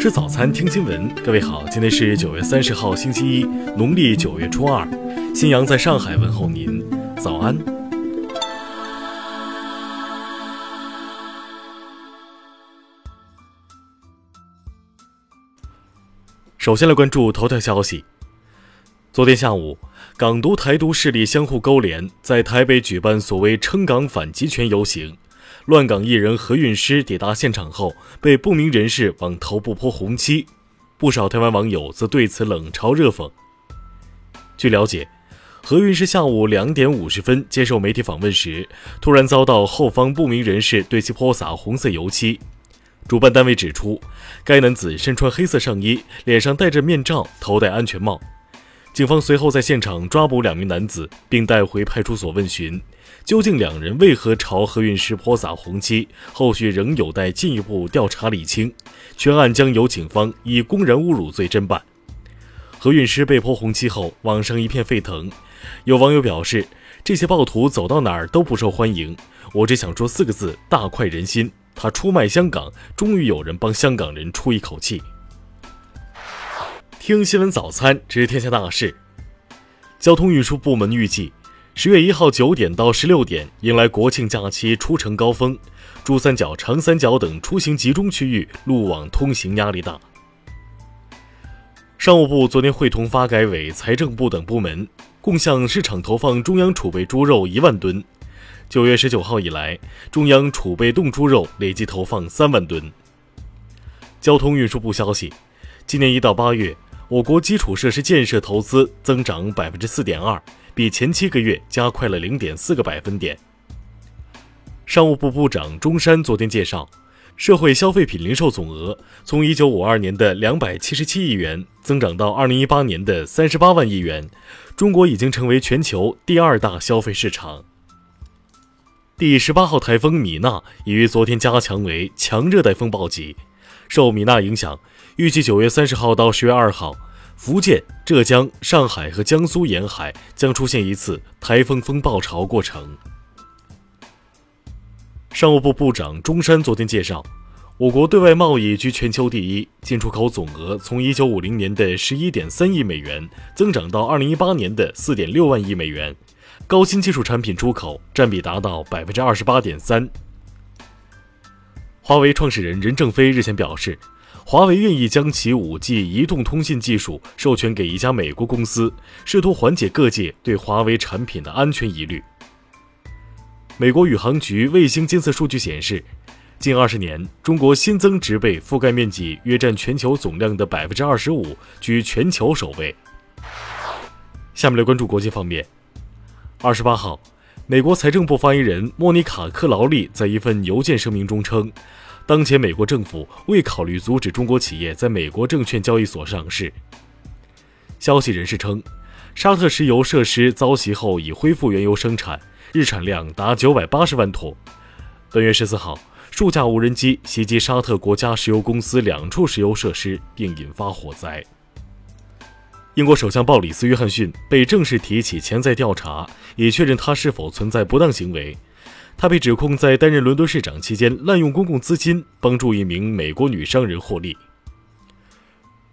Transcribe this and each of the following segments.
吃早餐，听新闻。各位好，今天是九月三十号，星期一，农历九月初二。新阳在上海问候您，早安。首先来关注头条消息。昨天下午，港独台独势力相互勾连，在台北举办所谓“撑港反集权”游行。乱港艺人何韵诗抵达现场后，被不明人士往头部泼红漆，不少台湾网友则对此冷嘲热讽。据了解，何韵诗下午两点五十分接受媒体访问时，突然遭到后方不明人士对其泼洒红色油漆。主办单位指出，该男子身穿黑色上衣，脸上戴着面罩，头戴安全帽。警方随后在现场抓捕两名男子，并带回派出所问询，究竟两人为何朝何韵诗泼洒红漆？后续仍有待进一步调查理清。全案将由警方以公然侮辱罪侦办。何韵诗被泼红漆后，网上一片沸腾。有网友表示：“这些暴徒走到哪儿都不受欢迎，我只想说四个字：大快人心。”他出卖香港，终于有人帮香港人出一口气。听新闻早餐知天下大事。交通运输部门预计，十月一号九点到十六点迎来国庆假期出城高峰，珠三角、长三角等出行集中区域路网通行压力大。商务部昨天会同发改委、财政部等部门，共向市场投放中央储备猪肉一万吨。九月十九号以来，中央储备冻猪肉累计投放三万吨。交通运输部消息，今年一到八月，我国基础设施建设投资增长百分之四点二，比前七个月加快了零点四个百分点。商务部部长钟山昨天介绍，社会消费品零售总额从一九五二年的两百七十七亿元增长到二零一八年的三十八万亿元，中国已经成为全球第二大消费市场。第十八号台风米娜已于昨天加强为强热带风暴级，受米娜影响，预计九月三十号到十月二号，福建、浙江、上海和江苏沿海将出现一次台风风暴潮过程。商务部部长钟山昨天介绍，我国对外贸易居全球第一，进出口总额从一九五零年的十一点三亿美元增长到二零一八年的四点六万亿美元。高新技术产品出口占比达到百分之二十八点三。华为创始人任正非日前表示，华为愿意将其五 G 移动通信技术授权给一家美国公司，试图缓解各界对华为产品的安全疑虑。美国宇航局卫星监测数据显示，近二十年，中国新增植被覆盖面积约占全球总量的百分之二十五，居全球首位。下面来关注国际方面。二十八号，美国财政部发言人莫妮卡·克劳利在一份邮件声明中称，当前美国政府未考虑阻止中国企业在美国证券交易所上市。消息人士称，沙特石油设施遭袭后已恢复原油生产，日产量达九百八十万桶。本月十四号，数架无人机袭击沙特国家石油公司两处石油设施，并引发火灾。英国首相鲍里斯·约翰逊被正式提起潜在调查，以确认他是否存在不当行为。他被指控在担任伦敦市长期间滥用公共资金，帮助一名美国女商人获利。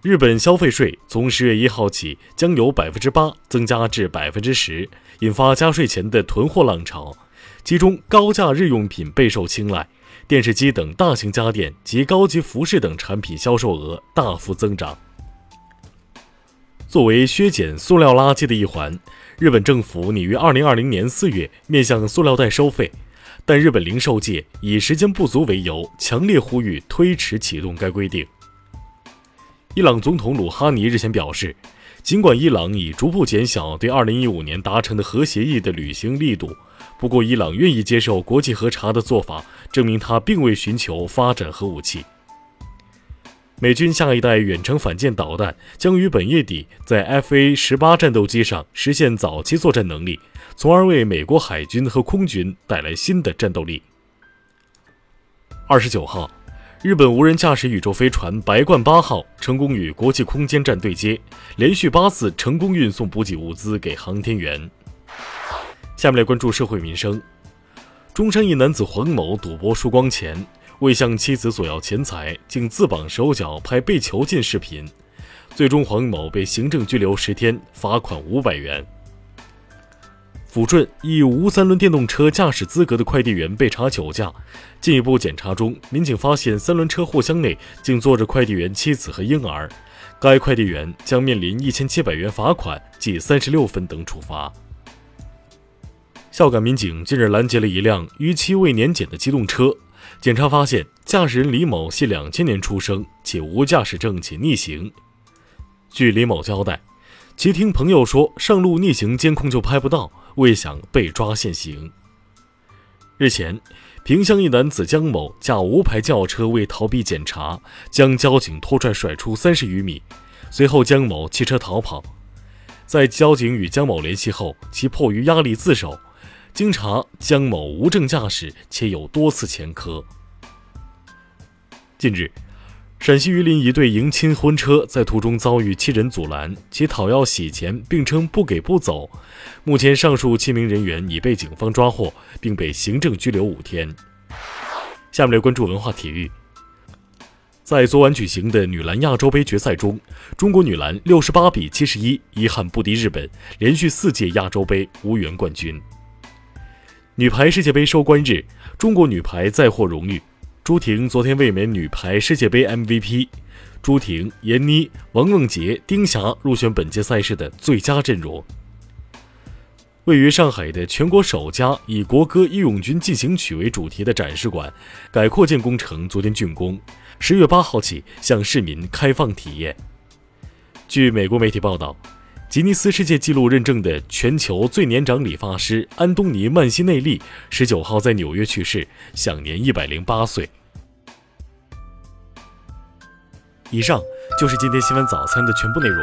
日本消费税从十月一号起将由百分之八增加至百分之十，引发加税前的囤货浪潮。其中，高价日用品备受青睐，电视机等大型家电及高级服饰等产品销售额大幅增长。作为削减塑料垃圾的一环，日本政府拟于二零二零年四月面向塑料袋收费，但日本零售界以时间不足为由，强烈呼吁推迟启动该规定。伊朗总统鲁哈尼日前表示，尽管伊朗已逐步减小对二零一五年达成的核协议的履行力度，不过伊朗愿意接受国际核查的做法，证明他并未寻求发展核武器。美军下一代远程反舰导弹将于本月底在 F/A 十八战斗机上实现早期作战能力，从而为美国海军和空军带来新的战斗力。二十九号，日本无人驾驶宇宙飞船“白鹳八号”成功与国际空间站对接，连续八次成功运送补给物资给航天员。下面来关注社会民生。中山一男子黄某赌博输光钱。为向妻子索要钱财，竟自绑手脚拍被囚禁视频。最终，黄某被行政拘留十天，罚款五百元。抚顺一无三轮电动车驾驶资格的快递员被查酒驾，进一步检查中，民警发现三轮车货箱内竟坐着快递员妻子和婴儿，该快递员将面临一千七百元罚款、记三十六分等处罚。孝感民警近日拦截了一辆逾期未年检的机动车，检查发现驾驶人李某系两千年出生，且无驾驶证且逆行。据李某交代，其听朋友说上路逆行监控就拍不到，未想被抓现行。日前，萍乡一男子江某驾无牌轿车为逃避检查，将交警拖拽甩出三十余米，随后江某弃车逃跑。在交警与江某联系后，其迫于压力自首。经查，江某无证驾驶且有多次前科。近日。陕西榆林一对迎亲婚车在途中遭遇七人阻拦，其讨要洗钱，并称不给不走。目前，上述七名人员已被警方抓获，并被行政拘留五天。下面来关注文化体育。在昨晚举行的女篮亚洲杯决赛中，中国女篮六十八比七十一遗憾不敌日本，连续四届亚洲杯无缘冠军。女排世界杯收官日，中国女排再获荣誉。朱婷昨天卫冕女排世界杯 MVP，朱婷、闫妮、王梦洁、丁霞入选本届赛事的最佳阵容。位于上海的全国首家以国歌《义勇军进行曲》为主题的展示馆改扩建工程昨天竣工，十月八号起向市民开放体验。据美国媒体报道。吉尼斯世界纪录认证的全球最年长理发师安东尼·曼西内利十九号在纽约去世，享年一百零八岁。以上就是今天新闻早餐的全部内容，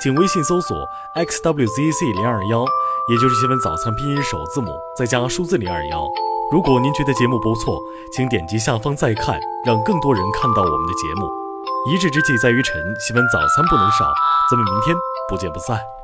请微信搜索 xwzc 零二幺，也就是新闻早餐拼音首字母再加数字零二幺。如果您觉得节目不错，请点击下方再看，让更多人看到我们的节目。一日之计在于晨，新闻早餐不能少，咱们明天不见不散。